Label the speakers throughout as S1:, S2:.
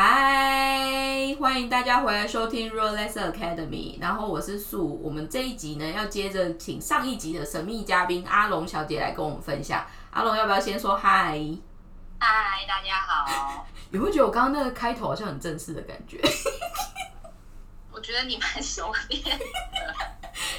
S1: 嗨，欢迎大家回来收听 r o l e s Academy。然后我是素，我们这一集呢要接着请上一集的神秘嘉宾阿龙小姐来跟我们分享。阿龙要不要先说嗨？
S2: 嗨，大家好。
S1: 你会觉得我刚刚那个开头好像很正式的感觉？
S2: 我觉得你蛮熟练的。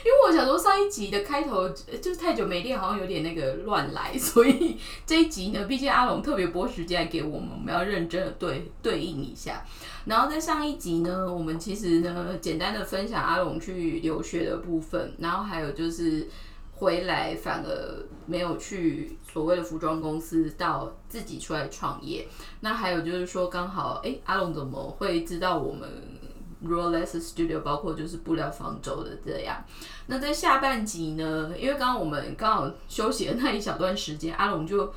S1: 因为我想说上一集的开头就是太久没练，好像有点那个乱来，所以这一集呢，毕竟阿龙特别拨时间给我们，我们要认真的对对应一下。然后在上一集呢，我们其实呢简单的分享阿龙去留学的部分，然后还有就是回来反而没有去所谓的服装公司，到自己出来创业。那还有就是说刚好哎，阿龙怎么会知道我们？Rolex Studio 包括就是布料方舟的这样，那在下半集呢，因为刚刚我们刚好休息的那一小段时间，阿龙就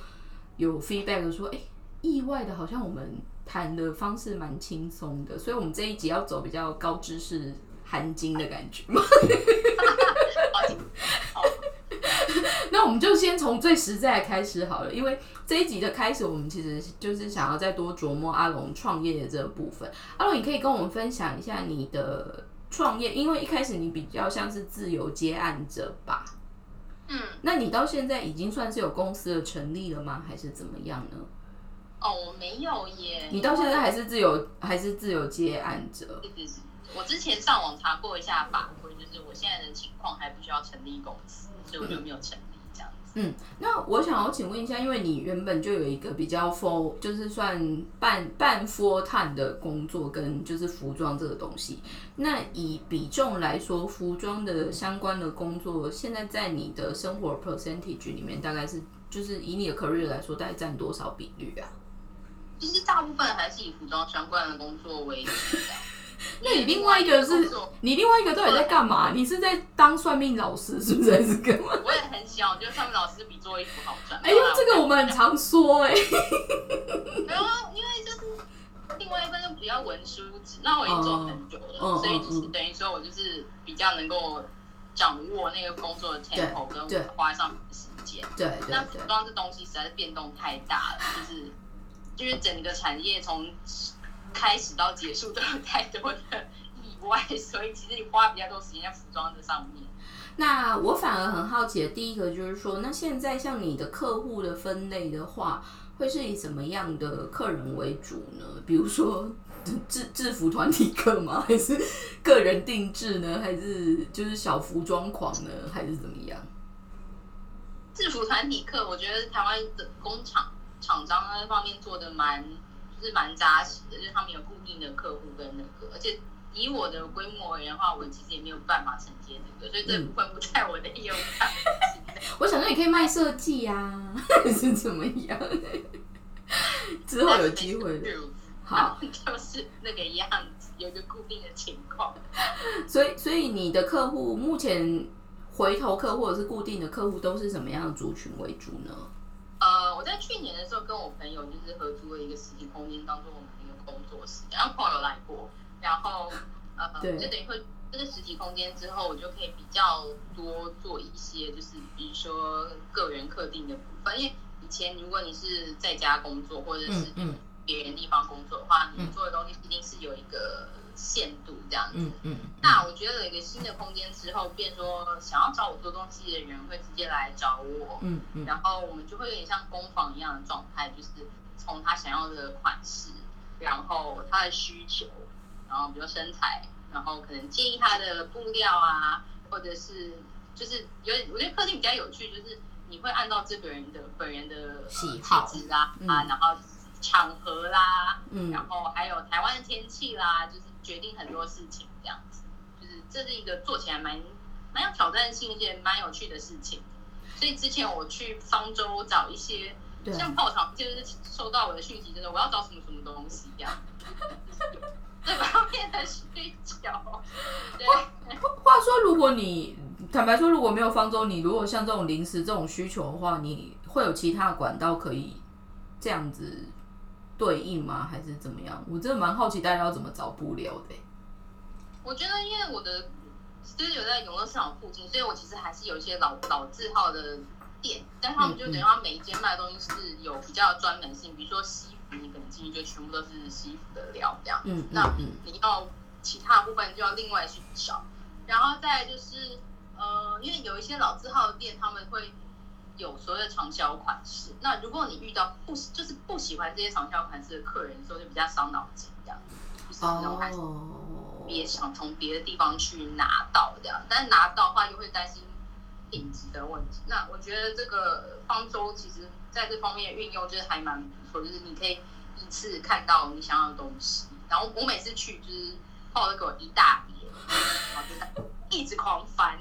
S1: 有 feedback 说，哎，意外的好像我们谈的方式蛮轻松的，所以我们这一集要走比较高知识含金的感觉嘛。那我们就先从最实在开始好了，因为这一集的开始，我们其实就是想要再多琢磨阿龙创业的这个部分。阿龙，你可以跟我们分享一下你的创业，因为一开始你比较像是自由接案者吧？
S2: 嗯，
S1: 那你到现在已经算是有公司的成立了吗？还是怎么样呢？
S2: 哦，我没有耶。
S1: 你到现在还是自由，还是自由接案者？
S2: 我之前上网查过一下法规，就是我现在的情况还不需要成立公司，所以我就没有成。
S1: 嗯，那我想要请问一下，因为你原本就有一个比较 full，就是算半半 full time 的工作，跟就是服装这个东西。那以比重来说，服装的相关的工作，现在在你的生活 percentage 里面，大概是就是以你的 career 来说，大概占多少比率啊？
S2: 其实大部分还是以服装相关的工作为主。
S1: 那你另外一个是，你另外一个到底在干嘛？你是在当算命老师，是不是？还是干嘛？
S2: 我也很喜欢，我觉得算命老师比做衣服好赚。
S1: 哎呦，这个我们很常说哎。
S2: 没有，因为就是另外一份就比较文书纸，那我已经做很久了，所以就是等于说我就是比较能够掌握那个工作的 tempo 跟花上的时间。
S1: 对，
S2: 那服装这东西实在是变动太大了，就是就是整个产业从。开始到结束都有太多的意外，所以其实你花比较多时间在服装这上面。
S1: 那我反而很好奇的第一个就是说，那现在像你的客户的分类的话，会是以什么样的客人为主呢？比如说制制服团体客吗？还是个人定制呢？还是就是小服装狂呢？还是怎么样？
S2: 制服团体客，我觉得台湾的工厂厂商那方面做的蛮。是蛮扎实的，就是他们有固定的客户跟那个，而且以我的规模而言的话，我其实也没有办法承接这个，所以这部分不在我的业务范围
S1: 我想说，你可以卖设计呀，是怎么样？之后有机会，
S2: 好，就是那个样子，有一个固定的情况。
S1: 所以，所以你的客户目前回头客或者是固定的客户都是什么样的族群为主呢？
S2: 呃，我在去年的时候跟我朋友就是合租了一个实体空间，当做我们的一个工作室。然后朋友来过，然后呃，就等于会这个实体空间之后，我就可以比较多做一些，就是比如说个人客定的部分。因为以前如果你是在家工作或者是别人地方工作的话，你做的东西一定是有一个。限度这样子，嗯嗯，那我觉得有一个新的空间之后，变说想要找我做东西的人会直接来找我，嗯嗯，然后我们就会有点像工坊一样的状态，就是从他想要的款式，然后他的需求，然后比如身材，然后可能建议他的布料啊，或者是就是有点，我觉得客厅比较有趣，就是你会按照这个人的本人的
S1: 喜好
S2: 啦啊，然后场合啦，嗯，然后还有台湾的天气啦，就是。决定很多事情，这样子，就是这是一个做起来蛮蛮有挑战性，一件蛮有趣的事情。所以之前我去方舟找一些，像泡场，就是收到我的讯息，就是我要找什么什么东西这样，这方面的需求。对，
S1: 话说，如果你坦白说，如果没有方舟，你如果像这种临时这种需求的话，你会有其他的管道可以这样子。对应吗？还是怎么样？我真的蛮好奇大家要怎么找布料的。
S2: 我觉得，因为我的 studio 在永乐市场附近，所以我其实还是有一些老老字号的店，但他们就等于他每一间卖的东西是有比较专门性，比如说西服你可能进去就全部都是西服的料这样。
S1: 嗯
S2: 那你要其他部分就要另外去找。然后再就是，呃，因为有一些老字号的店，他们会有所谓的长销款式。那如果你遇到不就是不喜欢这些长销款式的客人的时候，就比较伤脑筋这样。就是那种还是别想从别的地方去拿到这样，但是拿到的话又会担心品质的问题。那我觉得这个方舟其实在这方面运用就是还蛮不错，就是你可以一次看到你想要的东西。然后我每次去就是泡了给我一大碟，然后就一直狂翻。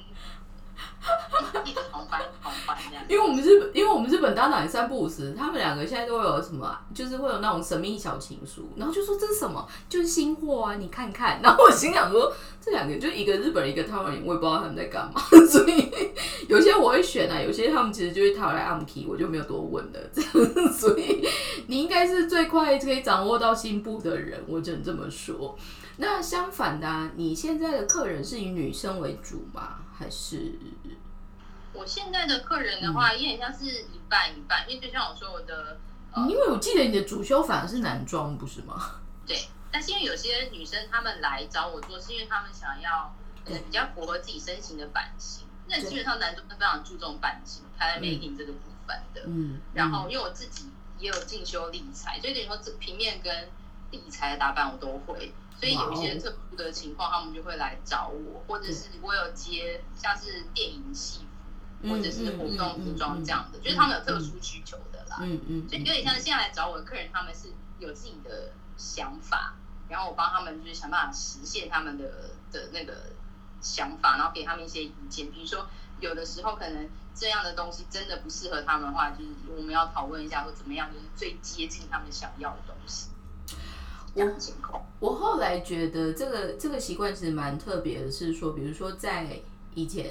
S2: 一直狂翻狂翻这样，
S1: 因为我们日本，因为我们日本搭档三不五时，他们两个现在都有什么，就是会有那种神秘小情书，然后就说这是什么，就是新货啊，你看看。然后我心想说，这两个就一个日本人，一个台湾人，我也不知道他们在干嘛。所以 有些我会选啊，有些他们其实就会讨来暗 key，我就没有多问了。这样，所以你应该是最快可以掌握到新部的人，我只能这么说。那相反的，你现在的客人是以女生为主吗？还是？
S2: 我现在的客人的话，有点像是一半一半，因为就像我说我的，
S1: 因为我记得你的主修反而是男装，不是吗？
S2: 对，但是因为有些女生她们来找我做，是因为她们想要比较符合自己身形的版型。那基本上男装是非常注重版型、拍美品这个部分的。嗯。然后，因为我自己也有进修理财，所以等于说这平面跟理财的打扮我都会。所以有一些特殊的情况，他们就会来找我，或者是我有接像是电影戏服。或者是活动服装这样的，就是他们有特殊需求的啦。嗯嗯。所以有点像现在来找我的客人，他们是有自己的想法，然后我帮他们就是想办法实现他们的的那个想法，然后给他们一些意见。比如说，有的时候可能这样的东西真的不适合他们的话，就是我们要讨论一下，或怎么样，就是最接近他们想要的东西。我情况，
S1: 我后来觉得这个这个习惯其实蛮特别的，是说，比如说在。以前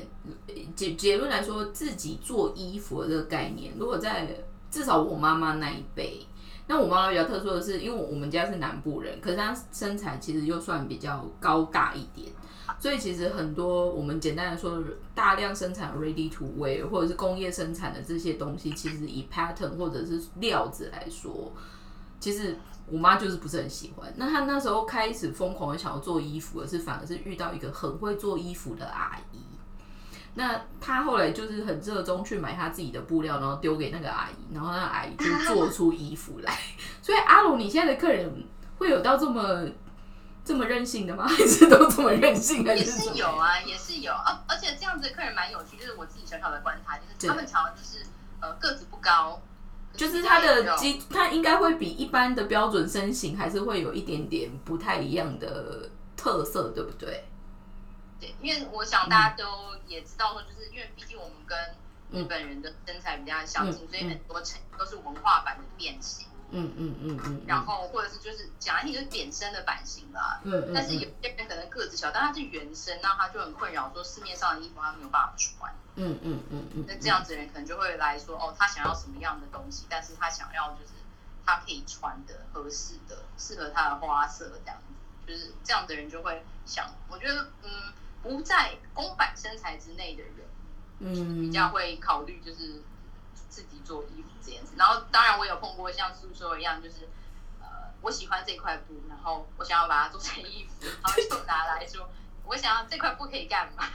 S1: 结结论来说，自己做衣服的这个概念，如果在至少我妈妈那一辈，那我妈妈比较特殊的是，因为我们家是南部人，可是她身材其实又算比较高大一点，所以其实很多我们简单的说，大量生产 ready to wear 或者是工业生产的这些东西，其实以 pattern 或者是料子来说，其实我妈就是不是很喜欢。那她那时候开始疯狂的想要做衣服，而是反而是遇到一个很会做衣服的阿姨。那她后来就是很热衷去买她自己的布料，然后丢给那个阿姨，然后那阿姨就做出衣服来。所以阿龙，你现在的客人会有到这么这么任性的吗？还是都这么任性？
S2: 也是有啊，也是有啊。而且这样子的客人蛮有趣，就是我自己小小的观察，就是他们常常就是呃个子不高，
S1: 就是它的基，他应该会比一般的标准身形还是会有一点点不太一样的特色，对不对？
S2: 对，因为我想大家都也知道说，就是因为毕竟我们跟日本人的身材比较相近，所以很多成都是文化版的变形。嗯嗯嗯嗯。然后或者是就是讲来听就是扁身的版型啦。嗯嗯。但是有些人可能个子小，但他是原身，那他就很困扰，说市面上的衣服他没有办法穿。嗯嗯嗯嗯。那这样子的人可能就会来说，哦，他想要什么样的东西，但是他想要就是他可以穿的、合适的、适合他的花色这样子，就是这样的人就会想，我觉得嗯。不在公版身材之内的人，嗯，比较会考虑就是自己做衣服这样子。然后，当然我有碰过像叔叔一样，就是，我喜欢这块布，然后我想要把它做成衣服，然后就拿来说，我想要这块布可以干嘛？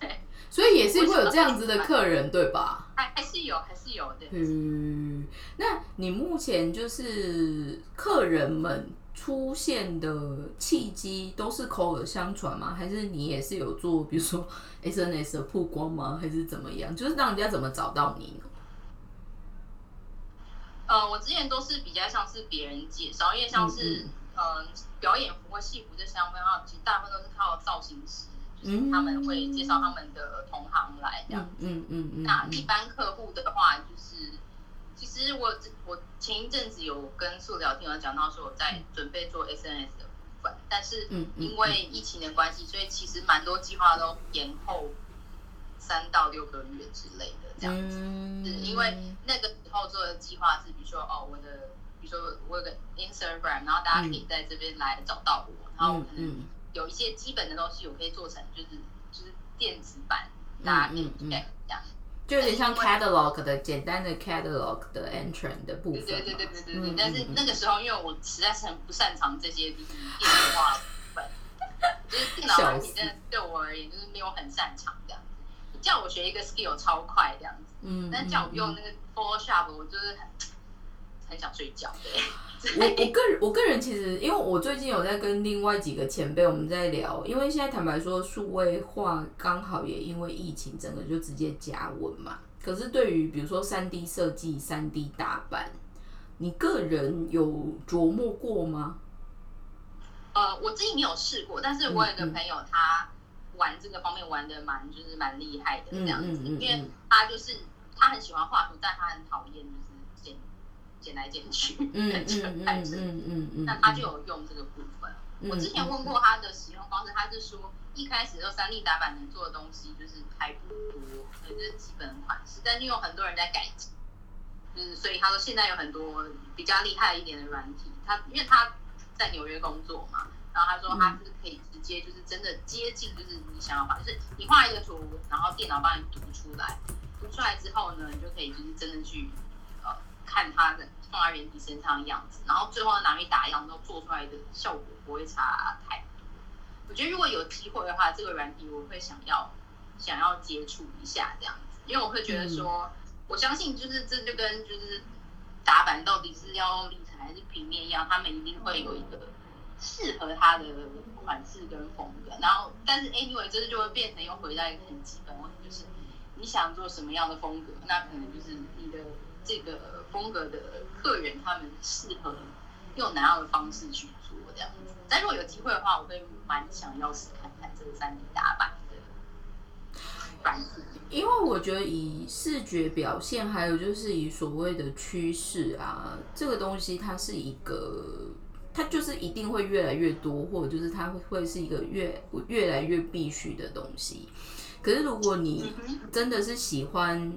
S2: 对，
S1: 所以也是会有这样子的客人，对吧？
S2: 还还是有，还是有的。
S1: 嗯，那你目前就是客人们。出现的契机都是口耳相传吗？还是你也是有做，比如说 SNS 的曝光吗？还是怎么样？就是让人家怎么找到你呢？
S2: 呃，我之前都是比较像是别人介绍，因为像是嗯表演服或戏服这相关啊，其实大部分都是靠造型师，就是他们会介绍他们的同行来这样。嗯嗯嗯。那一般客户的话，就是。其实我我前一阵子有跟素聊天有讲到说我在准备做 SNS 的部分，但是因为疫情的关系，所以其实蛮多计划都延后三到六个月之类的这样子。是因为那个时候做的计划是，比如说哦，我的比如说我有个 Instagram，然后大家可以在这边来找到我，然后我可能有一些基本的东西我可以做成就是就是电子版，大家可以这样。
S1: 就有点像 catalog 的简单的 catalog 的 entrance 的部分。
S2: 对对对对对对。但是那个时候，因为我实在是很不擅长这些就是电子化部分，就是电脑软体真的对我而言就是没有很擅长这样子。叫我学一个 skill 超快这样子，嗯，但叫我用那个 Photoshop，我就是很很想睡觉。
S1: 我我个人我个人其实，因为我最近有在跟另外几个前辈我们在聊，因为现在坦白说，数位化刚好也因为疫情，整个就直接加温嘛。可是对于比如说三 D 设计、三 D 打版，你个人有琢磨过吗？
S2: 呃，我自己没有试过，但是我有个朋友他玩这个方面玩的蛮就是蛮厉害的这样子，因为他就是他很喜欢画图，但他很讨厌。剪来剪去，很扯太扯。那他就有用这个部分。我之前问过他的使用方式，他是说一开始用三 D 打板能做的东西就是还不多，也就是基本款式。但是有很多人在改进，就是所以他说现在有很多比较厉害一点的软体。他因为他在纽约工作嘛，然后他说他是可以直接就是真的接近，就是你想要把，就是你画一个图，然后电脑帮你读出来，读出来之后呢，你就可以就是真的去。看他的放在原体身上的样子，然后最后拿去打样，都做出来的效果不会差太多。我觉得如果有机会的话，这个软体我会想要想要接触一下这样子，因为我会觉得说，我相信就是这就跟就是打板到底是要用立体还是平面一样，他们一定会有一个适合他的款式跟风格。然后，但是 anyway，这就会变成又回到一个很基本问题，就是你想做什么样的风格，那可能就是你的这个。风格的客人，他们适合用哪样的方式去做这样子？但如果有机会的话，我会蛮想要试看看这个三 D 打版的版式。
S1: 因为我觉得以视觉表现，还有就是以所谓的趋势啊，这个东西它是一个，它就是一定会越来越多，或者就是它会会是一个越越来越必须的东西。可是如果你真的是喜欢。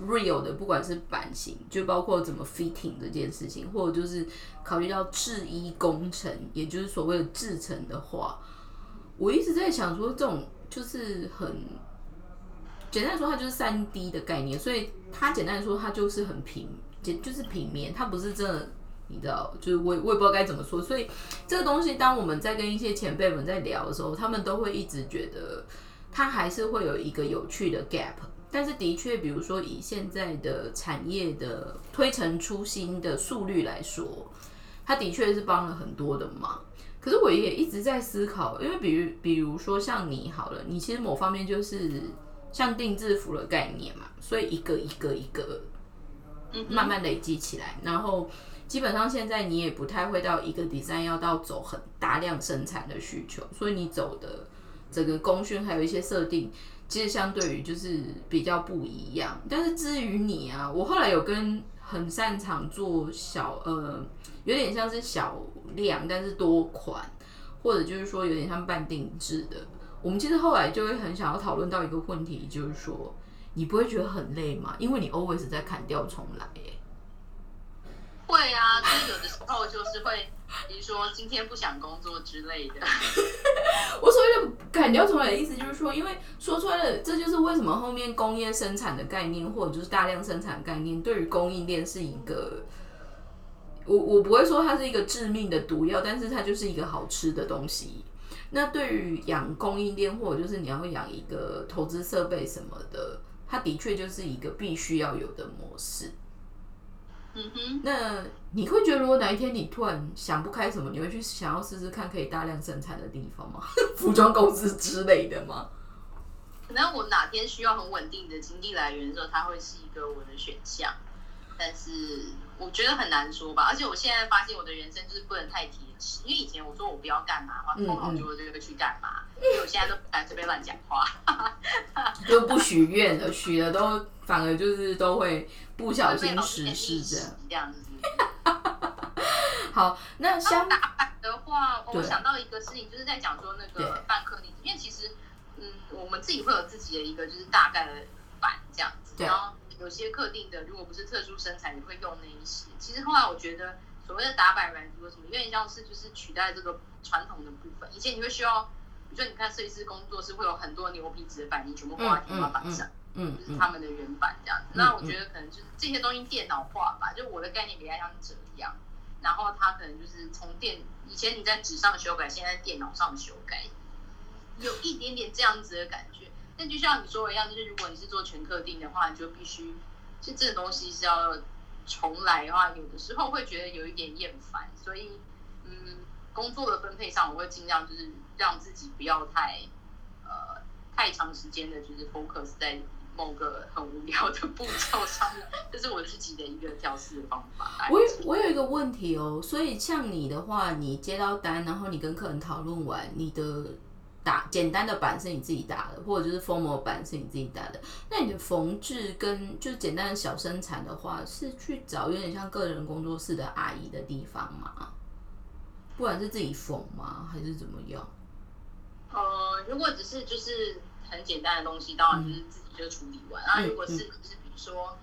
S1: Real 的，不管是版型，就包括怎么 fitting 这件事情，或者就是考虑到制衣工程，也就是所谓的制成的话，我一直在想说，这种就是很简单说，它就是三 D 的概念，所以它简单说，它就是很平，简就是平面，它不是真的，你知道，就是我我也不知道该怎么说，所以这个东西，当我们在跟一些前辈们在聊的时候，他们都会一直觉得，它还是会有一个有趣的 gap。但是的确，比如说以现在的产业的推陈出新的速率来说，它的确是帮了很多的忙。可是我也一直在思考，因为比如比如说像你好了，你其实某方面就是像定制服的概念嘛，所以一个一个一个慢慢累积起来，然后基本上现在你也不太会到一个 design 要到走很大量生产的需求，所以你走的整个功勋还有一些设定。其实相对于就是比较不一样，但是至于你啊，我后来有跟很擅长做小呃，有点像是小量但是多款，或者就是说有点像半定制的，我们其实后来就会很想要讨论到一个问题，就是说你不会觉得很累吗？因为你 always 在砍掉重来，
S2: 会啊，就是有的时候就是会。你说今天不想工作之类的，
S1: 我所谓的砍掉重来的意思就是说，因为说出来了，这就是为什么后面工业生产的概念或者就是大量生产概念，对于供应链是一个，我我不会说它是一个致命的毒药，但是它就是一个好吃的东西。那对于养供应链或者就是你要养一个投资设备什么的，它的确就是一个必须要有的模式。
S2: 嗯哼，
S1: 那你会觉得，如果哪一天你突然想不开什么，你会去想要试试看可以大量生产的地方吗？服装公司之类的吗？
S2: 可能我哪天需要很稳定的经济来源的时候，它会是一个我的选项。但是我觉得很难说吧。而且我现在发现我的人生就是不能太贴实，因为以前我说我不要干嘛，话通常就会这个去干嘛。所以我现在都不敢随便乱讲话，
S1: 就不许愿了，许了都反而就是都会。不小心实施
S2: 这样子。
S1: 好，那相
S2: 打板的话，我想到一个事情，就是在讲说那个半克例子，因为其实，嗯，我们自己会有自己的一个就是大概的版这样子，然后有些特定的，如果不是特殊身材，你会用那一些。其实后来我觉得，所谓的打板软体或什么，有点像是就是取代这个传统的部分。以前你会需要，比如说你看设计师工作室会有很多牛皮纸的板，你全部挂在天花板上。嗯，就是他们的原版这样子。那我觉得可能就是这些东西电脑化吧，就我的概念比较像这样。然后它可能就是从电以前你在纸上修改，现在电脑上修改，有一点点这样子的感觉。但就像你说的一样，就是如果你是做全客定的话，你就必须就这个东西是要重来的话，有的时候会觉得有一点厌烦。所以，嗯，工作的分配上，我会尽量就是让自己不要太呃太长时间的，就是 focus 在。某个很无聊的步骤上面，这是我自己的一个调试的方法。
S1: 我我有一个问题哦，所以像你的话，你接到单，然后你跟客人讨论完，你的打简单的版是你自己打的，或者就是 formal 版是你自己打的，那你的缝制跟就是简单的小生产的话，是去找有点像个人工作室的阿姨的地方吗？不管是自己缝吗，还是怎么样？
S2: 呃，如果只是就是很简单的东西，当然就是自己。就处理完，然后如果是就是比如说呃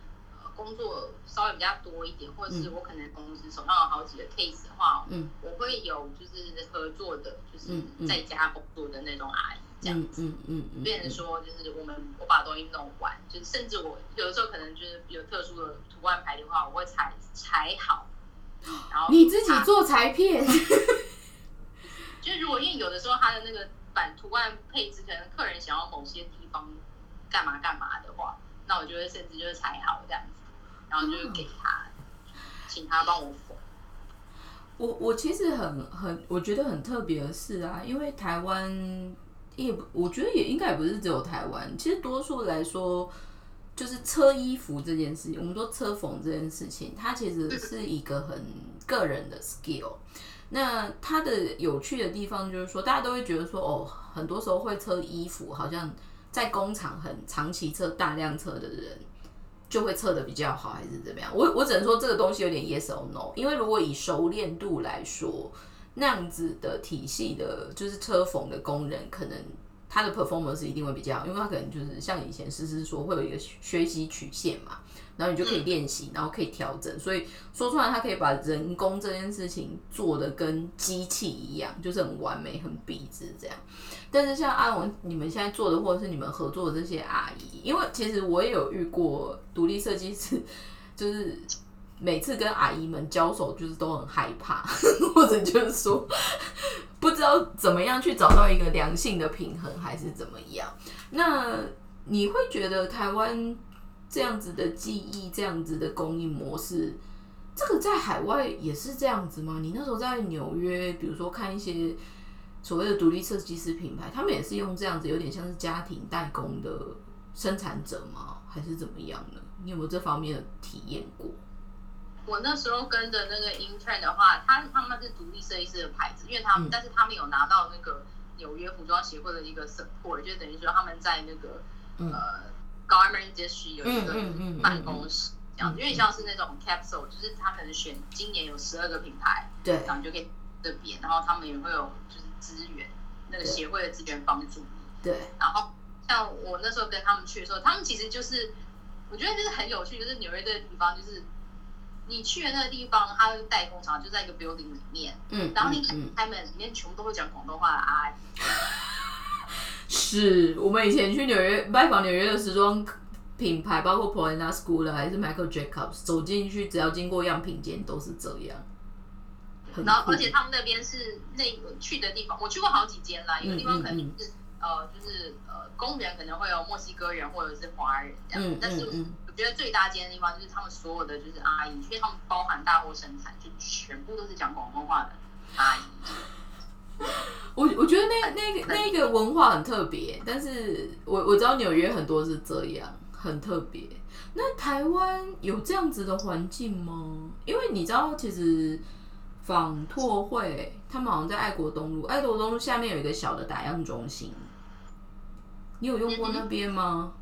S2: 工作稍微比较多一点，或者是我可能同时手上有好几个 case 的话，嗯，我会有就是合作的，就是在家工作的那种阿姨这样子，嗯嗯嗯，变成说就是我们我把东西弄完，就是甚至我有的时候可能就是有特殊的图案牌的话，我会裁裁好，
S1: 然后你自己做裁片，
S2: 就是如果因为有的时候他的那个版图案配置，可能客人想要某些地方。干嘛干嘛的话，那我就会甚至就是裁好这样子，然后就给他，请他帮我缝。
S1: 我我其实很很我觉得很特别的是啊，因为台湾也不，我觉得也应该也不是只有台湾，其实多数来说，就是车衣服这件事情，我们说车缝这件事情，它其实是一个很个人的 skill。那它的有趣的地方就是说，大家都会觉得说，哦，很多时候会车衣服，好像。在工厂很长期车大量车的人，就会测的比较好，还是怎么样？我我只能说这个东西有点 yes or no，因为如果以熟练度来说，那样子的体系的，就是车缝的工人，可能他的 performance 一定会比较好，因为他可能就是像以前诗诗说，会有一个学习曲线嘛。然后你就可以练习，然后可以调整，所以说出来，他可以把人工这件事情做的跟机器一样，就是很完美、很笔直这样。但是像阿文你们现在做的，或者是你们合作的这些阿姨，因为其实我也有遇过独立设计师，就是每次跟阿姨们交手，就是都很害怕，或者就是说不知道怎么样去找到一个良性的平衡，还是怎么样。那你会觉得台湾？这样子的记忆，这样子的供应模式，这个在海外也是这样子吗？你那时候在纽约，比如说看一些所谓的独立设计师品牌，他们也是用这样子，有点像是家庭代工的生产者吗？还是怎么样呢？你有没有这方面的体验过？
S2: 我那时候跟着那个 intern 的话，他他们是独立设计师的牌子，因为他们，但是他们有拿到那个纽约服装协会的一个 support，就等于说他们在那个呃。Garment District 有一个办公室，这样，因为像是那种 capsule，就是他可能选今年有十二个品牌，
S1: 对，
S2: 然后就可以这边，然后他们也会有就是资源，那个协会的资源帮助你，
S1: 对。
S2: 然后像我那时候跟他们去的时候，他们其实就是，我觉得就是很有趣，就是纽约这个地方，就是你去的那个地方，它代工厂就在一个 building 里面，嗯，然后你开门里面全部都会讲广东话的阿姨。
S1: 是我们以前去纽约拜访纽约的时装品牌，包括 p o l a n a School 的还是 Michael Jacobs，走进去只要经过样品间都是这样。
S2: 然后，而且他们那边是那个去的地方，我去过好几间啦。有的地方可能是呃，就是呃，工人可能会有墨西哥人或者是华人这样。但是我觉得最大间的地方就是他们所有的就是阿姨，因为他们包含大货生产，就全部都是讲广东话的阿姨。
S1: 我我觉得那那个那个文化很特别，但是我我知道纽约很多是这样，很特别。那台湾有这样子的环境吗？因为你知道，其实仿拓会他们好像在爱国东路，爱国东路下面有一个小的打样中心，你有用过那边吗？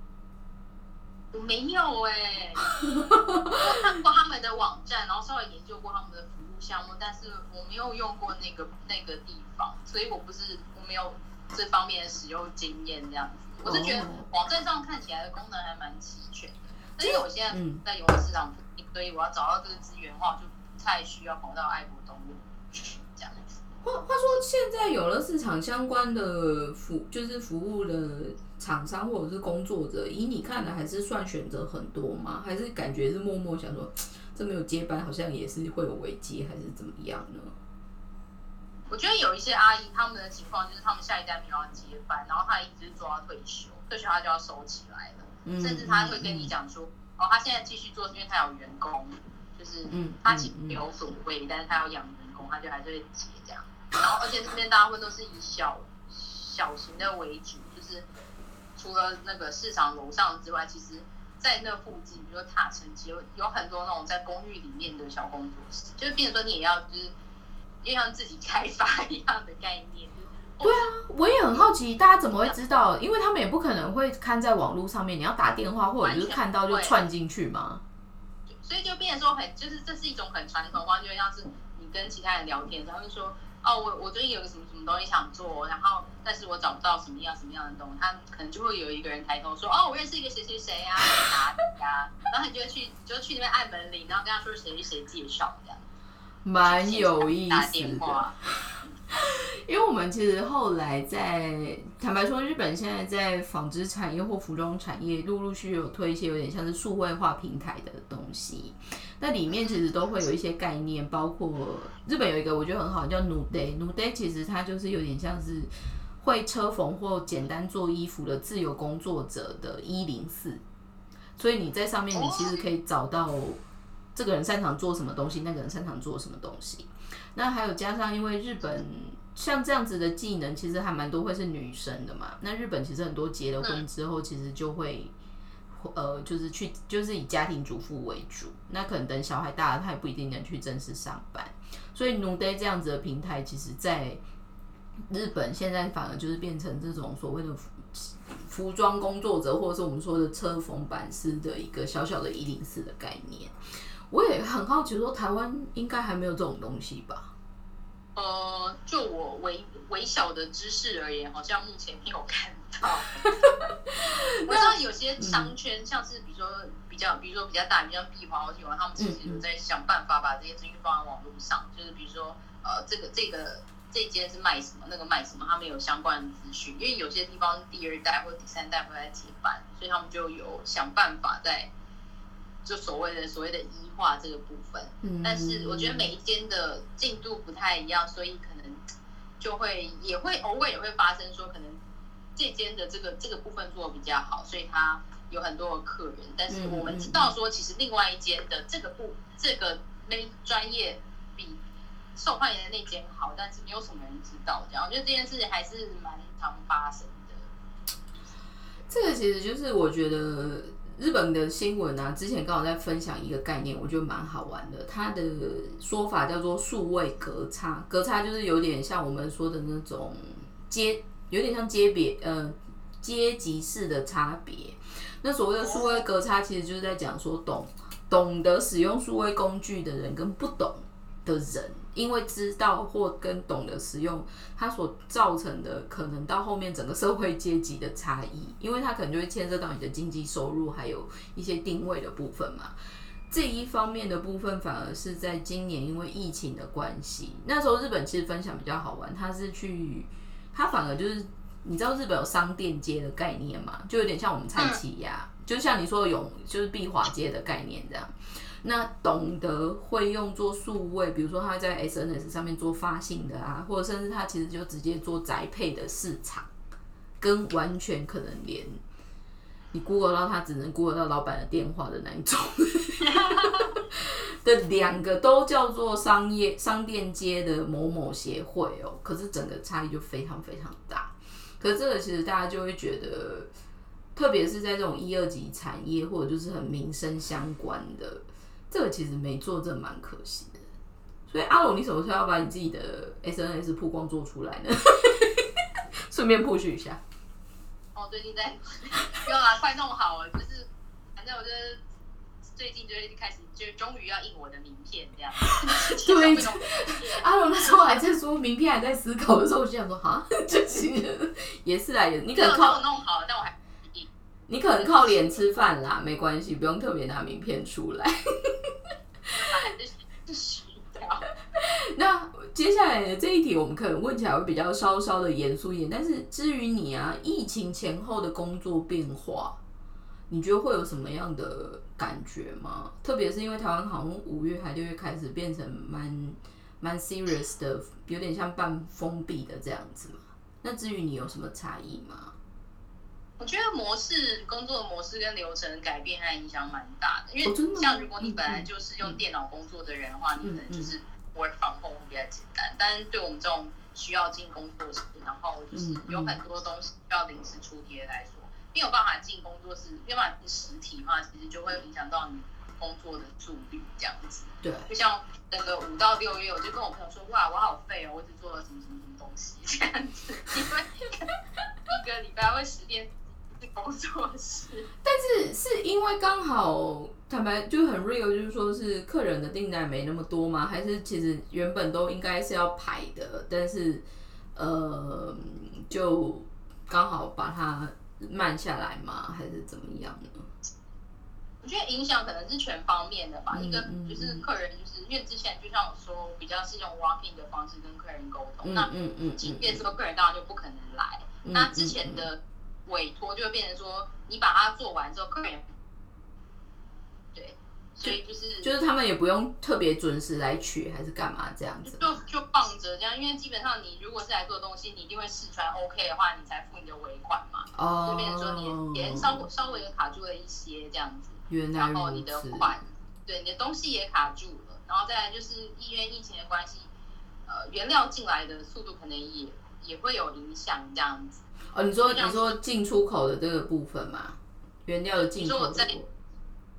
S2: 我没有哎，我看过他们的网站，然后稍微研究过他们的项目，但是我没有用过那个那个地方，所以我不是我没有这方面的使用经验这样子。我是觉得网站上看起来的功能还蛮齐全的，但因为我现在在游乐市场，所以我要找到这个资源的话，就不太需要跑到爱国东路这样子。
S1: 话话说，现在有了市场相关的服就是服务的。厂商或者是工作者，以你看的还是算选择很多吗？还是感觉是默默想说，这没有接班，好像也是会有危机，还是怎么样呢？
S2: 我觉得有一些阿姨，他们的情况就是他们下一代没有要接班，然后他一直做到退休，退休他就要收起来了，甚至他会跟你讲说，哦，他现在继续做，是因为他有员工，就是他其实没有所谓，但是他要养员工，他就还是会接这样。然后而且这边大部分都是以小小型的为主。就是除了那个市场楼上之外，其实，在那附近，比如说塔城，其实有很多那种在公寓里面的小工作室，就是变成说你也要就是要像自己开发一样的概念。
S1: 对啊，我也很好奇，大家怎么会知道？因为他们也不可能会看在网络上面，你要打电话或者就是看到就串进去嘛。
S2: 所以就变成说很，就是这是一种很传统化，就像是你跟其他人聊天，他们说。哦，我我最近有个什么什么东西想做，然后但是我找不到什么样什么样的东西，他可能就会有一个人抬头说，哦，我认识一个谁谁谁啊，哪里呀，然后你就会去就去那边按门铃，然后跟他说谁谁谁介绍这样，
S1: 蛮有意思的。因为我们其实后来在坦白说，日本现在在纺织产业或服装产业陆陆续续有推一些有点像是数位化平台的东西，那里面其实都会有一些概念，包括日本有一个我觉得很好叫 New Day，New Day 其实它就是有点像是会车缝或简单做衣服的自由工作者的一零四，所以你在上面你其实可以找到这个人擅长做什么东西，那个人擅长做什么东西。那还有加上，因为日本像这样子的技能，其实还蛮多会是女生的嘛。那日本其实很多结了婚之后，其实就会呃，就是去就是以家庭主妇为主。那可能等小孩大了，他也不一定能去正式上班。所以 New Day 这样子的平台，其实在日本现在反而就是变成这种所谓的服装工作者，或者是我们说的车缝版师的一个小小的一零四的概念。我也很好奇，说台湾应该还没有这种东西吧？
S2: 呃，就我微微小的知识而言，好像目前没有看到。我知道有些商圈，像是比如说比较，比如说比较大，比较碧华或者他们其实有在想办法把这些资讯放在网络上。就是比如说，呃，这个这个这间是卖什么，那个卖什么，他们有相关的资讯。因为有些地方第二代或第三代会在接班，所以他们就有想办法在。就所谓的所谓的医化这个部分，嗯但是我觉得每一间的进度不太一样，所以可能就会也会偶尔也会发生说，可能这间的这个这个部分做的比较好，所以他有很多的客人。但是我们知道说，其实另外一间的这个部这个那专业比受欢迎的那间好，但是没有什么人知道。这样我觉得这件事情还是蛮常发生的。
S1: 这个其实就是我觉得。日本的新闻啊，之前刚好在分享一个概念，我觉得蛮好玩的。它的说法叫做数位隔差，隔差就是有点像我们说的那种阶，有点像阶别呃阶级式的差别。那所谓的数位隔差，其实就是在讲说懂懂得使用数位工具的人跟不懂的人。因为知道或跟懂得使用，它所造成的可能到后面整个社会阶级的差异，因为它可能就会牵涉到你的经济收入，还有一些定位的部分嘛。这一方面的部分，反而是在今年因为疫情的关系，那时候日本其实分享比较好玩，他是去，他反而就是你知道日本有商店街的概念嘛，就有点像我们菜奇呀，就像你说的永就是碧华街的概念这样。那懂得会用做数位，比如说他在 SNS 上面做发信的啊，或者甚至他其实就直接做宅配的市场，跟完全可能连你 Google 到他只能 Google 到老板的电话的那一种，的两个都叫做商业商店街的某某协会哦，可是整个差异就非常非常大。可是这个其实大家就会觉得，特别是在这种一二级产业或者就是很民生相关的。这个其实没做，这蛮可惜的。所以阿龙，你什么时候要把你自己的 SNS 曝光做出来呢？顺便 push 一下。
S2: 哦，最近在，不要啦，快弄好了。就是反正我就是最近就是开始，就终于要印我的名片这样。
S1: 对。阿龙那时候还在说名片，还在思考的时候，我就想说，哈，就是也是啊，也你可能靠
S2: 弄好了，但我还。
S1: 你可能靠脸吃饭啦，没关系，不用特别拿名片出来。接下来的这一题，我们可能问起来会比较稍稍的严肃一点。但是至于你啊，疫情前后的工作变化，你觉得会有什么样的感觉吗？特别是因为台湾好像五月还六月开始变成蛮蛮 serious 的，有点像半封闭的这样子嘛。那至于你有什么差异吗？
S2: 我觉得模式工作模式跟流程改变还影响蛮大的，因为像如果你本来就是用电脑工作的人的话，你可能就是 work from home 比较简单。但是对我们这种需要进工作室，然后就是有很多东西需要临时出贴来说，没有办法进工作室，没有办法实体嘛，其实就会影响到你工作的速率这样子。
S1: 对，
S2: 就像那个五到六月，我就跟我朋友说，哇，我好废哦，我只做了什么什么什么东西这样子，因为 一个礼拜会十天。工作室，
S1: 但是是因为刚好坦白就很 real，就是说是客人的订单没那么多吗？还是其实原本都应该是要排的，但是呃就刚好把它慢下来吗？还是怎么样呢？
S2: 我觉得影响可能是全方面的吧。一个就是客人，就是因为之前就像我说，比较是用 walking 的方式跟客人沟通，那嗯嗯，今天这个客人当然就不可能来。那之前的。委托就会变成说，你把它做完之后，客人对，所以就是
S1: 就是他们也不用特别准时来取，还是干嘛这样子？
S2: 就就放着这样，因为基本上你如果是来做东西，你一定会试穿 OK 的话，你才付你的尾款嘛。哦，就变成说你也稍微稍微的卡住了一些这样子，然后你的款，对，你的东西也卡住了，然后再来就是因为疫情的关系，呃，原料进来的速度可能也也会有影响这样子。
S1: 哦，你说你说进出口的这个部分嘛，原料的进口。
S2: 我在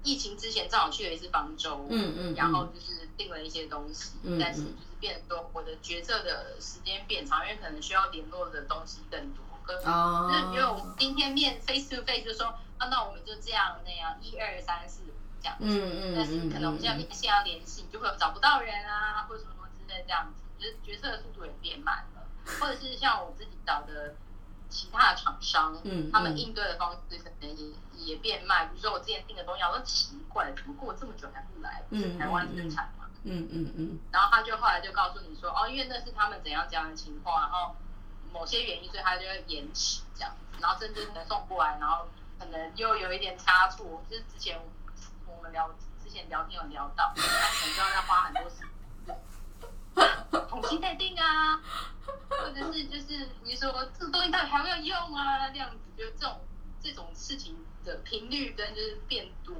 S2: 疫情之前正好去了一次方舟，嗯嗯，然后就是订了一些东西，嗯但是就是变多，我的决策的时间变长，因为可能需要联络的东西更多。哦。就是因为我们今天面 face to face 就说啊，那我们就这样那样一二三四这样子，嗯嗯，但是可能我们现在线要联系，就会找不到人啊，或什么之类这样子，就是决策的速度也变慢了，或者是像我自己找的。其他的厂商，嗯，他们应对的方式可能也也变慢。比如说我之前订的东西，我说奇怪，怎么过这么久还不来？不是台湾生产嘛？嗯嗯嗯。然后他就后来就告诉你说，哦，因为那是他们怎样怎样的情况，然后某些原因，所以他就会延迟这样子。然后甚至可能送过来，然后可能又有一点差错，就是之前我们聊之前聊天有聊到，可能就要花很多时间 重新待定啊。或者是就是你说这个东西到底还要用啊？这样子，就这种这种事情的频率跟就是变多，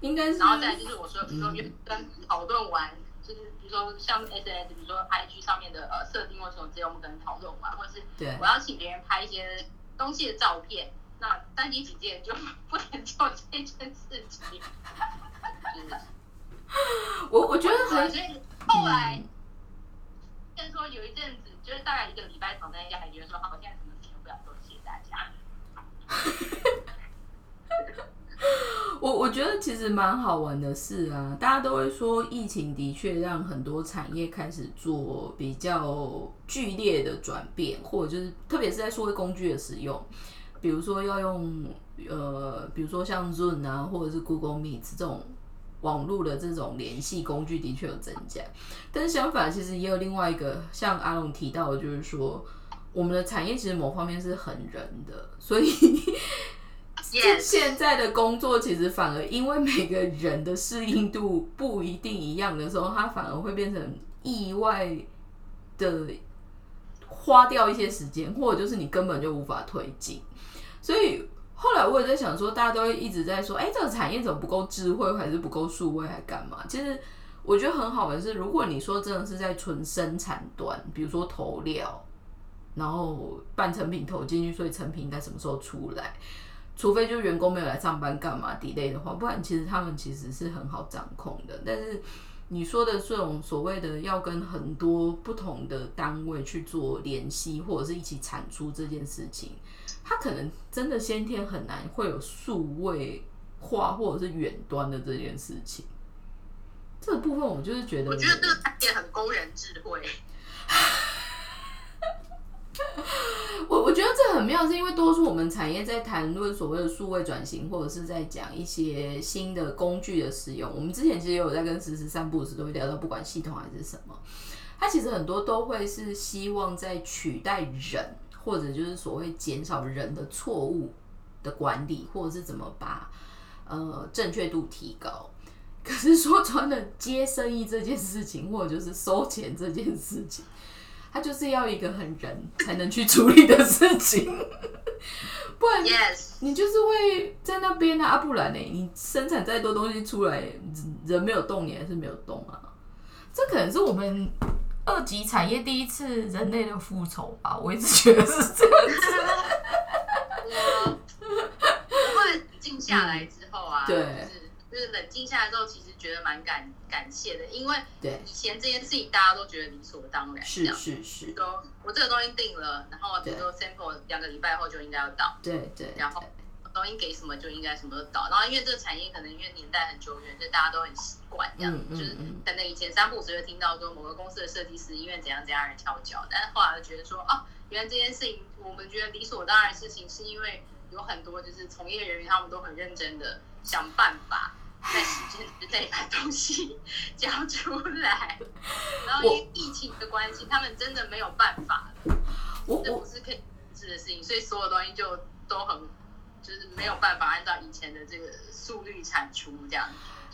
S1: 应该是。
S2: 然后再就是我说，比如说跟讨论完，就是比如说像 S S，比如说 I G 上面的呃设定或什么之类，我们可能讨论完，或者是我要请别人拍一些东西的照片，那单机几件就不能做这件事情。
S1: 我我觉得很，
S2: 所以后来。先说有一阵子，就是大概一个礼拜躺在家，还觉得说好，我现在什么事情都不要做，谢谢大家。
S1: 我我觉得其实蛮好玩的事啊，大家都会说疫情的确让很多产业开始做比较剧烈的转变，或者就是特别是在数位工具的使用，比如说要用呃，比如说像 Zoom 啊，或者是 Google Meet 这种。网络的这种联系工具的确有增加，但是相反，其实也有另外一个，像阿龙提到的，就是说我们的产业其实某方面是很人的，所以 现在的工作其实反而因为每个人的适应度不一定一样的时候，它反而会变成意外的花掉一些时间，或者就是你根本就无法推进，所以。后来我也在想说，大家都会一直在说，哎，这个产业怎么不够智慧，还是不够数位，还干嘛？其实我觉得很好的是，如果你说真的是在纯生产端，比如说投料，然后半成品投进去，所以成品应该什么时候出来？除非就员工没有来上班干嘛 delay 的话，不然其实他们其实是很好掌控的。但是你说的这种所谓的要跟很多不同的单位去做联系，或者是一起产出这件事情。它可能真的先天很难会有数位化或者是远端的这件事情，这个部分我就是觉得，
S2: 我觉得这个产业很工人智慧。
S1: 我我觉得这很妙，是因为多数我们产业在谈论所谓的数位转型，或者是在讲一些新的工具的使用。我们之前其实有在跟实时散步时都会聊到，不管系统还是什么。它其实很多都会是希望在取代人，或者就是所谓减少人的错误的管理，或者是怎么把呃正确度提高。可是说穿了，接生意这件事情，或者就是收钱这件事情，它就是要一个很人才能去处理的事情，不然你就是会在那边啊，不然呢，你生产再多东西出来，人没有动，你还是没有动啊。这可能是我们二级产业第一次人类的复仇吧，我一直觉得是这样子。
S2: 我会静下来之后啊，
S1: 对。
S2: 就是冷静下来之后，其实觉得蛮感感谢的，因为以前这件事情大家都觉得理所当然，
S1: 是是是。
S2: 说我这个东西定了，然后比如说 sample 两个礼拜后就应该要到，
S1: 对对。
S2: 然后东西给什么就应该什么都到，然后因为这个产业可能因为年代很久远，就大家都很习惯这样，就是可能以前三不五时会听到说某个公司的设计师因为怎样怎样而跳脚，但是后来就觉得说哦，原来这件事情我们觉得理所当然的事情，是因为有很多就是从业人员他们都很认真的想办法。在时间之内把东西交出来，然后因为疫情的关系，他们真的没有办法我我不是可以控制的事情，所以所有东西就都很就是没有办法按照以前的这个速率产出这样。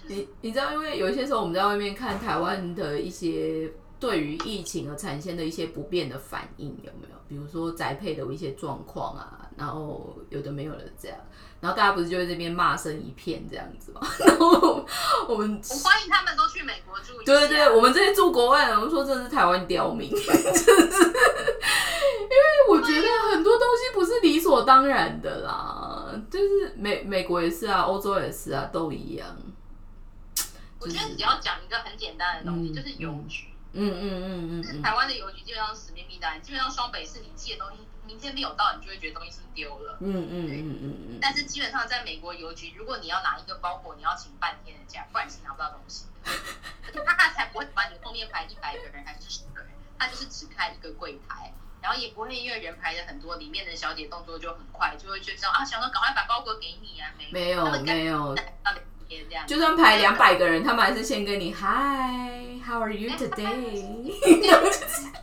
S1: 你你知道，因为有一些时候我们在外面看台湾的一些对于疫情而产生的一些不便的反应，有没有？比如说宅配的一些状况啊，然后有的没有的这样。然后大家不是就在这边骂声一片这样子吗？然后我们
S2: 我欢迎他们都去美国住。
S1: 对对对，我们这些住国外的，我们说这是台湾刁民，真是。因为我觉得很多东西不是理所当然的啦，就是美美国也是啊，欧洲也是啊，都一样。
S2: 我觉得只要讲一个很简单的东西，就是邮局。嗯嗯嗯嗯。台湾的邮局基本上死命必达，基本上双北是你寄的东西。明天没有到，你就会觉得东西是丢了。嗯嗯嗯嗯嗯。但是基本上在美国邮局，如果你要拿一个包裹，你要请半天的假，不然是拿不到东西。他才不会把你后面排一百个人还是十个人，他就是只开一个柜台，然后也不会因为人排的很多，里面的小姐动作就很快，就会觉得啊，想说赶快把包裹给你啊。
S1: 没有没有。就算排两百个人，他们还是先跟你 Hi，How are you today？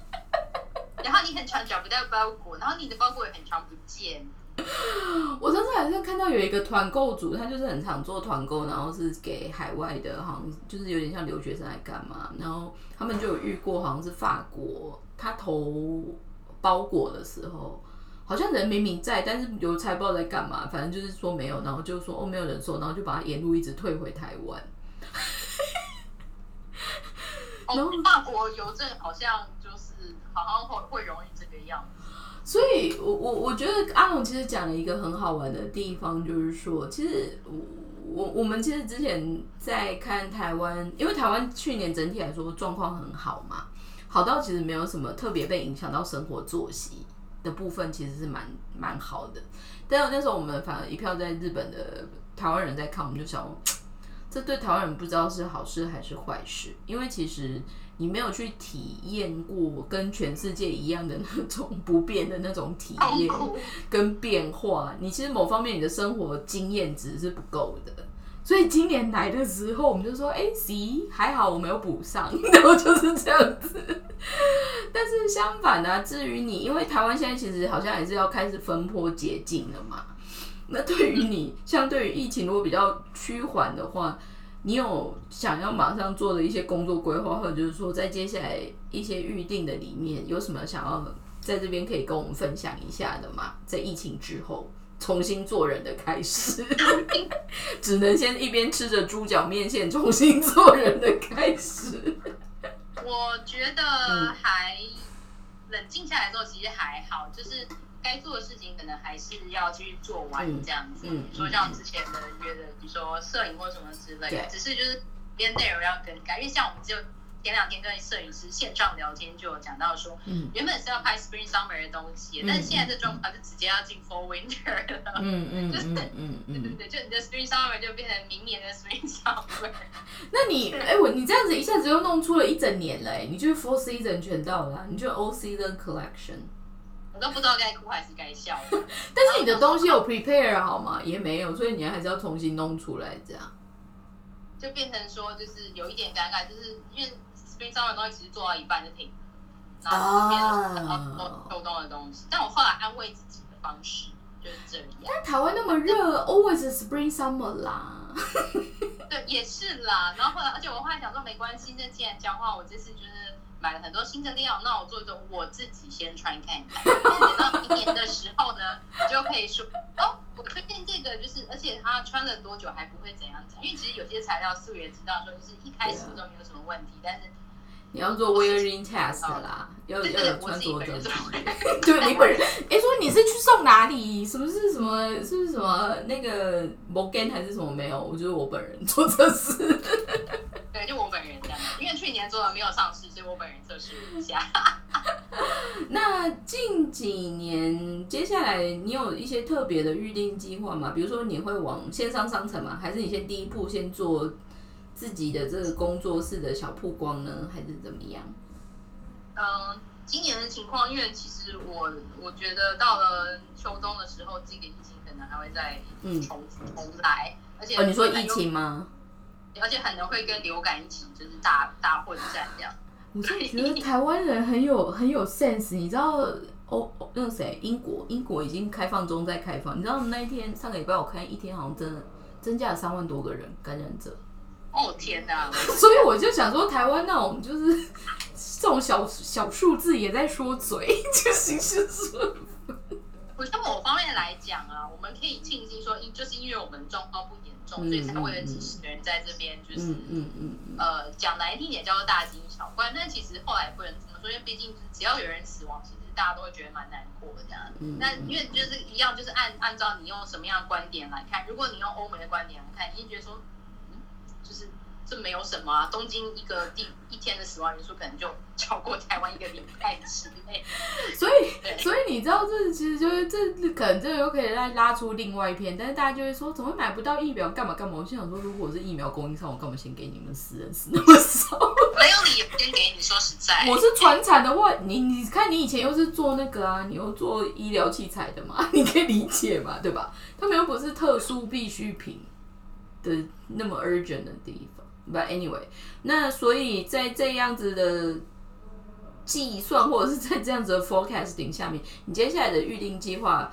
S2: 然后你很常找不到包裹，然后你的包裹也很常不见。
S1: 我上次好像看到有一个团购组，他就是很常做团购，然后是给海外的，好像就是有点像留学生来干嘛。然后他们就有遇过，好像是法国，他投包裹的时候，好像人明明在，但是邮差不知道在干嘛，反正就是说没有，然后就说哦没有人收，然后就把他沿路一直退回台湾。
S2: 然后法国邮政好像就是。好像会会容易这个样子，
S1: 所以我我我觉得阿龙其实讲了一个很好玩的地方，就是说，其实我我们其实之前在看台湾，因为台湾去年整体来说状况很好嘛，好到其实没有什么特别被影响到生活作息的部分，其实是蛮蛮好的。但那时候我们反而一票在日本的台湾人在看，我们就想，这对台湾人不知道是好事还是坏事，因为其实。你没有去体验过跟全世界一样的那种不变的那种体验跟变化，你其实某方面你的生活经验值是不够的。所以今年来的时候，我们就说：“哎，C 还好，我没有补上。”然后就是这样子。但是相反呢，至于你，因为台湾现在其实好像也是要开始分坡解禁了嘛。那对于你，相对于疫情如果比较趋缓的话。你有想要马上做的一些工作规划，或者就是说，在接下来一些预定的里面，有什么想要在这边可以跟我们分享一下的吗？在疫情之后重新做人的开始，只能先一边吃着猪脚面线重新做人的开始。
S2: 我觉得还冷静下来之后，其实还好，就是。该做的事情可能还是要继续做完这样子，比如说像之前的约的，比如说摄影或什么之类的，只是就是边内容要更改，因为像我们只有前两天跟摄影师线上聊天就有讲到说，原本是要拍 Spring Summer 的东西，但是现在这状况就直接要进 Fall Winter 了，嗯嗯 嗯嗯嗯，对对对，就你的 Spring Summer 就变成明年的 Spring Summer。
S1: 那你哎我你这样子一下子又弄出了一整年嘞，你就 Four Season 全到了，你就 All Season Collection。
S2: 我都不知道该哭还是该笑。
S1: 但是你的东西有 prepare 好吗？也没有，所以你还是要重新弄出来，这样。
S2: 就变成说，就是有一点尴尬，就是因为 Spring Summer 的东西其实做到一半就停，然后变成做秋冬的东西。但我后来安慰自己的方式就是这样。
S1: 但台湾那么热，always Spring Summer 啦。
S2: 对，也是啦。然后后来，而且我后来想说，没关系，那既然交换，我这次就是买了很多新的料，那我做一做，我自己先穿看一看。等到明年的时候呢，就可以说哦。我推荐这个，就是而且它穿了多久还不会怎样讲，因为其实有些材料素也知道说，就是一开始都没有什么问题，但是
S1: 你要做 wearing test 啦，要要有穿着
S2: 证
S1: 据。对，你本人，哎，说你是去送哪里？什么是什么？是不是什么那个 Morgan 还是什么？没有，我就是我本人做测试。
S2: 对，就我本人这样，因为去年做的没有上市，所以我本人测试一下。
S1: 那近几年，接下来你有一些特别的预定计划吗？比如说你会往线上商城吗？还是你先第一步先做自己的这个工作室的小曝光呢？还是怎么样？
S2: 嗯，今年的情况，因为其实我我觉得到了秋冬的时候，这个疫情可能还会再重重来，而且
S1: 哦，你说疫情吗？
S2: 而且可能会跟流感一起，就是大大混战这样。
S1: 我真的觉得台湾人很有很有 sense，你知道哦，那个谁，英国，英国已经开放中在开放，你知道那一天上个礼拜我看一天好像真的增加了三万多个人感染者。
S2: 哦天哪！
S1: 所以我就想说，台湾那种就是 这种小小数字也在说嘴，就形式说。
S2: 我觉得某方面来讲啊，我们可以庆幸说，因就是因为我们状况不严重，所以才会有几十个人在这边，就是嗯嗯呃讲难听点叫做大惊小怪。但其实后来不能这么说，因为毕竟只要有人死亡，其实大家都会觉得蛮难过的这样。那因为就是一样，就是按按照你用什么样的观点来看，如果你用欧美的观点来看，你会觉得说，嗯，就是。这没有什么啊，东京一个第一天的死亡人数可能就 超过台湾一个礼拜之内，
S1: 所以所以你知道这其实就是这可能这又可以再拉出另外一篇，但是大家就会说怎么买不到疫苗干嘛干嘛？我心想说，如果是疫苗供应商，我干嘛先给你们死人死那么少？
S2: 没有理由先给你说实在，
S1: 我是传产的话，你你看你以前又是做那个啊，你又做医疗器材的嘛，你可以理解嘛，对吧？他们又不是特殊必需品的那么 urgent 的地方。But anyway，那所以在这样子的计算，或者是在这样子的 forecasting 下面，你接下来的预定计划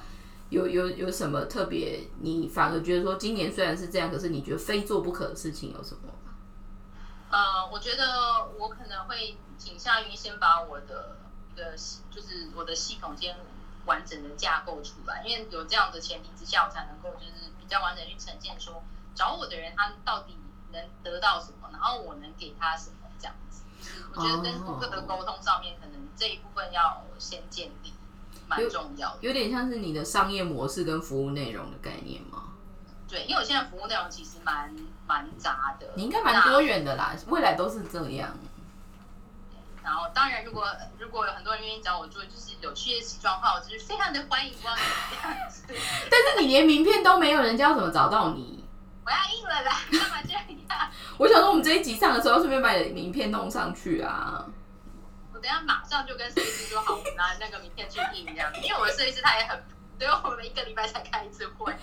S1: 有有有什么特别？你反而觉得说，今年虽然是这样，可是你觉得非做不可的事情有什么？
S2: 呃，我觉得我可能会倾向于先把我的一个就是我的系统先完整的架构出来，因为有这样的前提之下，我才能够就是比较完整去呈现说找我的人他到底。能得到什么，然后我能给他什么，这样子，就是我觉得跟顾客的沟通上面，可能这一部分要先建立，蛮重要的。
S1: 有点像是你的商业模式跟服务内容的概念吗？
S2: 对，因为我现在服务内容其实蛮蛮杂的，
S1: 你应该蛮多元的啦，未来都是这样。
S2: 然后，当然，如果如果有很多人愿意找我做，就是有趣的西装的话，我就是非常的欢迎。这样子。
S1: 但是你连名片都没有，人家要怎么找到你？
S2: 我要印了啦，干嘛这样？
S1: 我想说，我们这一集上的时候，顺便把你的名片弄上去啊。
S2: 我等下马上就跟设计师说好，我拿那个名片去印这样。因为我的设计师他也很，所以我们一个礼拜才开一次会。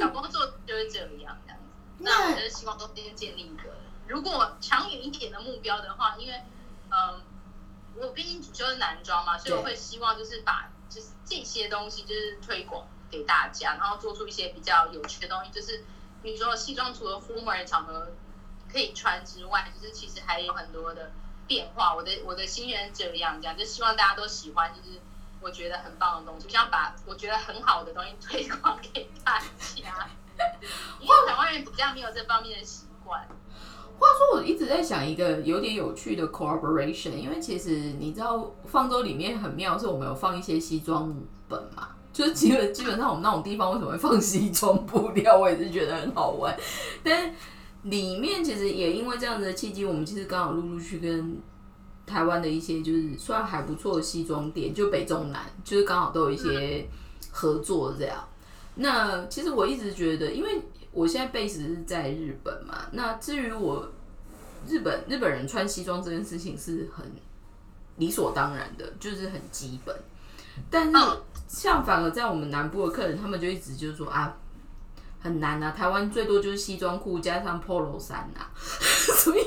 S2: 找工作就是这样这样子。那我就是希望都先建立一个，如果长远一点的目标的话，因为嗯，我毕竟主修是男装嘛，所以我会希望就是把就是这些东西就是推广。给大家，然后做出一些比较有趣的东西，就是比如说西装除了 formal 场合可以穿之外，就是其实还有很多的变化。我的我的心愿这样，这样就希望大家都喜欢，就是我觉得很棒的东西，想把我觉得很好的东西推广给大家。因为台湾人比较没有这方面的习惯。
S1: 话说，我一直在想一个有点有趣的 cooperation，因为其实你知道，方舟里面很妙，是我们有放一些西装本嘛。就基本基本上我们那种地方为什么会放西装布料，我也是觉得很好玩。但里面其实也因为这样子的契机，我们其实刚好陆陆续跟台湾的一些就是算还不错的西装店，就北中南，就是刚好都有一些合作这样。那其实我一直觉得，因为我现在 base 是在日本嘛，那至于我日本日本人穿西装这件事情是很理所当然的，就是很基本，但是。像反而在我们南部的客人，他们就一直就是说啊，很难啊，台湾最多就是西装裤加上 polo 衫呐，所以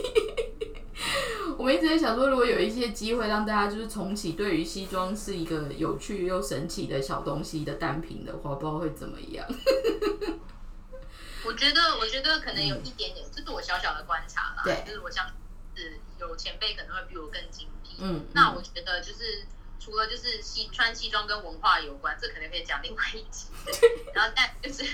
S1: 我们一直在想说，如果有一些机会让大家就是重启对于西装是一个有趣又神奇的小东西的单品的话，不知道会怎么样。
S2: 我觉得，我觉得可能有一点点，这是我小小的观察啦。
S1: 对，
S2: 就是我像是有前辈可能会比我更精辟。嗯，那我觉得就是除了就是西穿西装跟文化有关，这可能可以讲另外一集。然后但就是。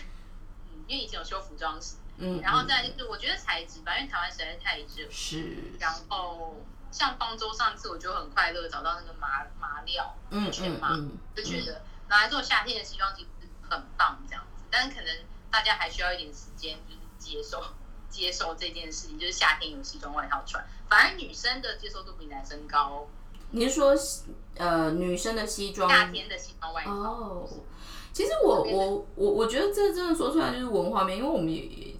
S2: 因为以前有修服装史，嗯，然后再就是我觉得材质吧，因为台湾实在是太热，
S1: 是。
S2: 然后像方舟上次我就很快乐找到那个麻麻料，嗯全麻，就觉得拿来做夏天的西装其实很棒这样子。但是可能大家还需要一点时间，就是接受接受这件事情，就是夏天有西装外套穿。反而女生的接受度比男生高。
S1: 你是说呃女生的西装？
S2: 夏天的西装外套。哦。
S1: 其实我我我我觉得这真的说出来就是文化面，因为我们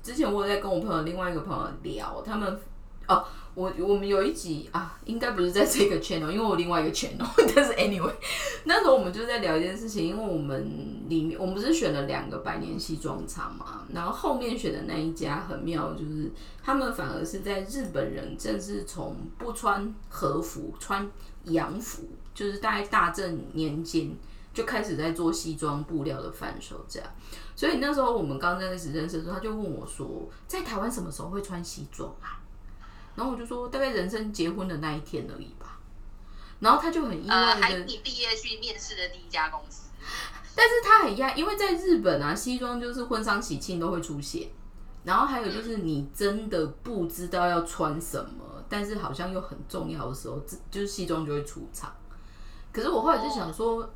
S1: 之前我有在跟我朋友另外一个朋友聊，他们哦，我我们有一集啊，应该不是在这个 channel，因为我另外一个 channel，但是 anyway，那时候我们就在聊一件事情，因为我们里面我们不是选了两个百年西装厂嘛，然后后面选的那一家很妙，就是他们反而是在日本人正是从不穿和服穿洋服，就是大概大正年间。就开始在做西装布料的贩售，这样。所以那时候我们刚认识认识的时候，他就问我说：“在台湾什么时候会穿西装啊？”然后我就说：“大概人生结婚的那一天而已吧。”然后他就很意外的，
S2: 你毕业去面试的第一家公司。
S1: 但是他很讶，因为在日本啊，西装就是婚丧喜庆都会出现。然后还有就是你真的不知道要穿什么，但是好像又很重要的时候，就是西装就会出场。可是我后来就想说。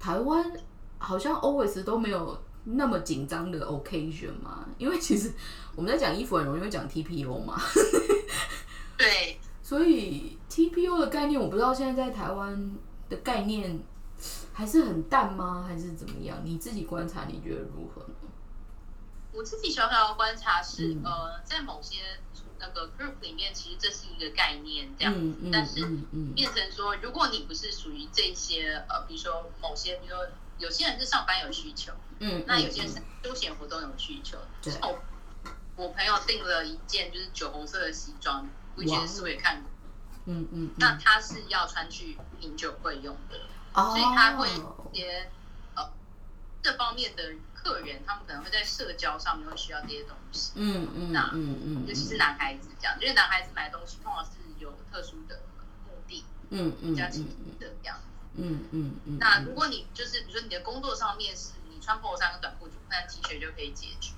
S1: 台湾好像 always 都没有那么紧张的 occasion 嘛，因为其实我们在讲衣服很容易会讲 TPO 嘛，
S2: 对，
S1: 所以 TPO 的概念我不知道现在在台湾的概念还是很淡吗，还是怎么样？你自己观察你觉得如何呢？
S2: 我自己小小的观察是，呃，在某些。那个 group 里面，其实这是一个概念，这样。但是变成说，如果你不是属于这些，呃，比如说某些，比如说有些人是上班有需求，嗯，那有些人是休闲活动有需求。对。我我朋友订了一件就是酒红色的西装，我以前是我也看过？嗯嗯。那他是要穿去品酒会用的，所以他会一些呃这方面的。客源他们可能会在社交上面会需要这些东西，嗯嗯，那嗯嗯，尤其是男孩子这样，因为男孩子买东西通常是有特殊的目的，嗯嗯，比较的这样，嗯嗯嗯。那如果你就是比如说你的工作上面是你穿破衫跟短裤，那 T 恤就可以解决。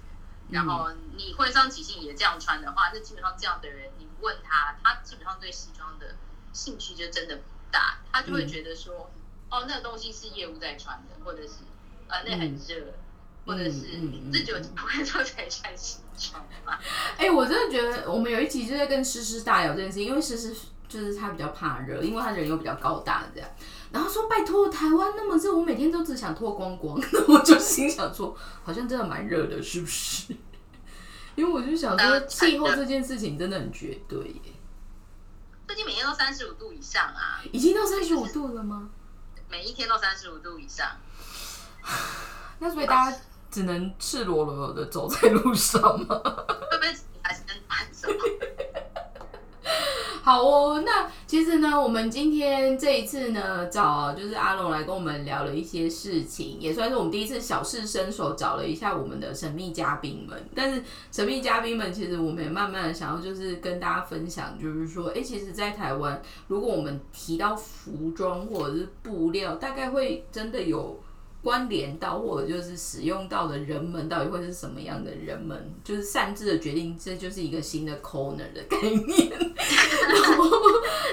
S2: 然后你会上即兴也这样穿的话，那基本上这样的人，你问他，他基本上对西装的兴趣就真的不大，他就会觉得说，哦，那个东西是业务在穿的，或者是呃，那很热。或者是自己不会做才穿西装吗？
S1: 哎，我真的觉得我们有一集就在跟诗诗大聊这件事情，因为诗诗就是她比较怕热，因为她人又比较高大这样。然后说拜托，台湾那么热，我每天都只想脱光光。我就心想说，好像真的蛮热的，是不是？因为我就想说，气候这件事情真的很绝对耶。
S2: 最近每天都三十五度以上啊！
S1: 已经到三十五度了吗？
S2: 每一天都三十五度以上。
S1: 那所以大家。只能赤裸裸的走在路上吗？
S2: 会不会还是跟单身？
S1: 好哦，那其实呢，我们今天这一次呢，找就是阿龙来跟我们聊了一些事情，也算是我们第一次小试身手，找了一下我们的神秘嘉宾们。但是神秘嘉宾们，其实我们也慢慢的想要就是跟大家分享，就是说，哎，其实，在台湾，如果我们提到服装或者是布料，大概会真的有。关联到或者就是使用到的人们到底会是什么样的人们，就是擅自的决定，这就是一个新的 corner 的概念。然后，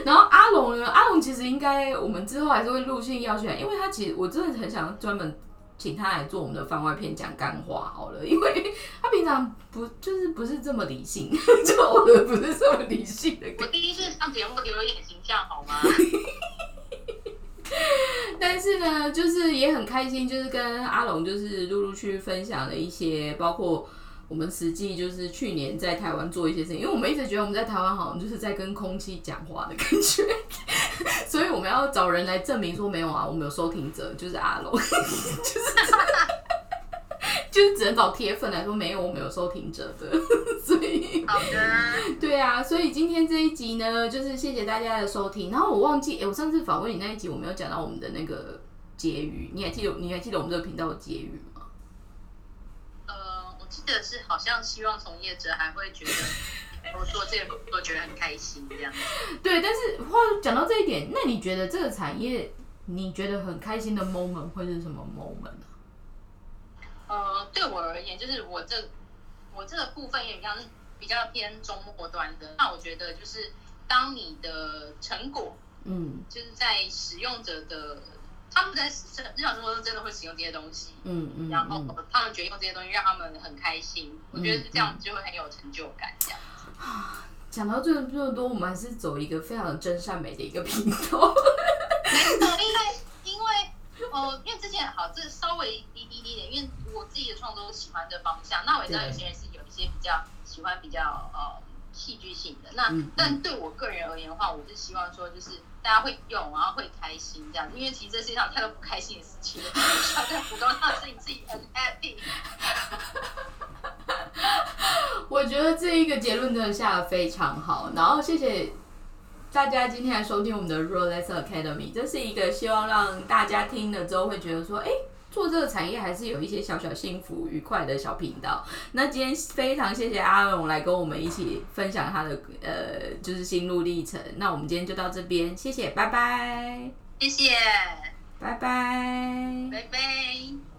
S1: 然后阿龙呢？阿龙其实应该我们之后还是会陆续邀请，因为他其实我真的很想专门请他来做我们的番外篇讲干话好了，因为他平常不就是不是这么理性，做的不是这么理性的。
S2: 我第一次上节目有点形象好吗？
S1: 但是呢，就是也很开心，就是跟阿龙就是陆陆续续分享了一些，包括我们实际就是去年在台湾做一些事情，因为我们一直觉得我们在台湾好像就是在跟空气讲话的感觉，所以我们要找人来证明说没有啊，我们有收听者就是阿龙，就是。就是只能找铁粉来说，没有，我们有收听者的，所以
S2: 好的，
S1: 对啊，所以今天这一集呢，就是谢谢大家的收听。然后我忘记，哎，我上次访问你那一集，我没有讲到我们的那个结语，你还记得？你还记得我们这个频道的结语吗？
S2: 呃，我记得是好像希望从业者还会觉得我做这个工作觉得很开心这样。
S1: 对，但是话讲到这一点，那你觉得这个产业你觉得很开心的 moment 会是什么 moment
S2: 对我而言，就是我这我这个部分也比较比较偏中末端的。那我觉得就是当你的成果，嗯，就是在使用者的他们在日常生活中真的会使用这些东西，嗯嗯，然后他们决定用这些东西让他们很开心，我觉得这样就会很有成就感。这样啊，
S1: 讲到这这么多，我们还是走一个非常真善美的一个频道。
S2: 哦，因为之前好，这稍微低低低点，因为我自己的创作喜欢的方向。那我知道有些人是有一些比较喜欢比较呃戏剧性的。那但对我个人而言的话，我是希望说，就是大家会用，然后会开心这样。因为其实这世界上太多不开心的事情，要在普通上是你自己很 happy。
S1: 我觉得这一个结论真的下的非常好，然后谢谢。大家今天来收听我们的 Rolex Academy，这是一个希望让大家听了之后会觉得说，哎，做这个产业还是有一些小小幸福、愉快的小频道。那今天非常谢谢阿龙来跟我们一起分享他的呃，就是心路历程。那我们今天就到这边，谢谢，拜拜，
S2: 谢谢，
S1: 拜拜，
S2: 拜拜。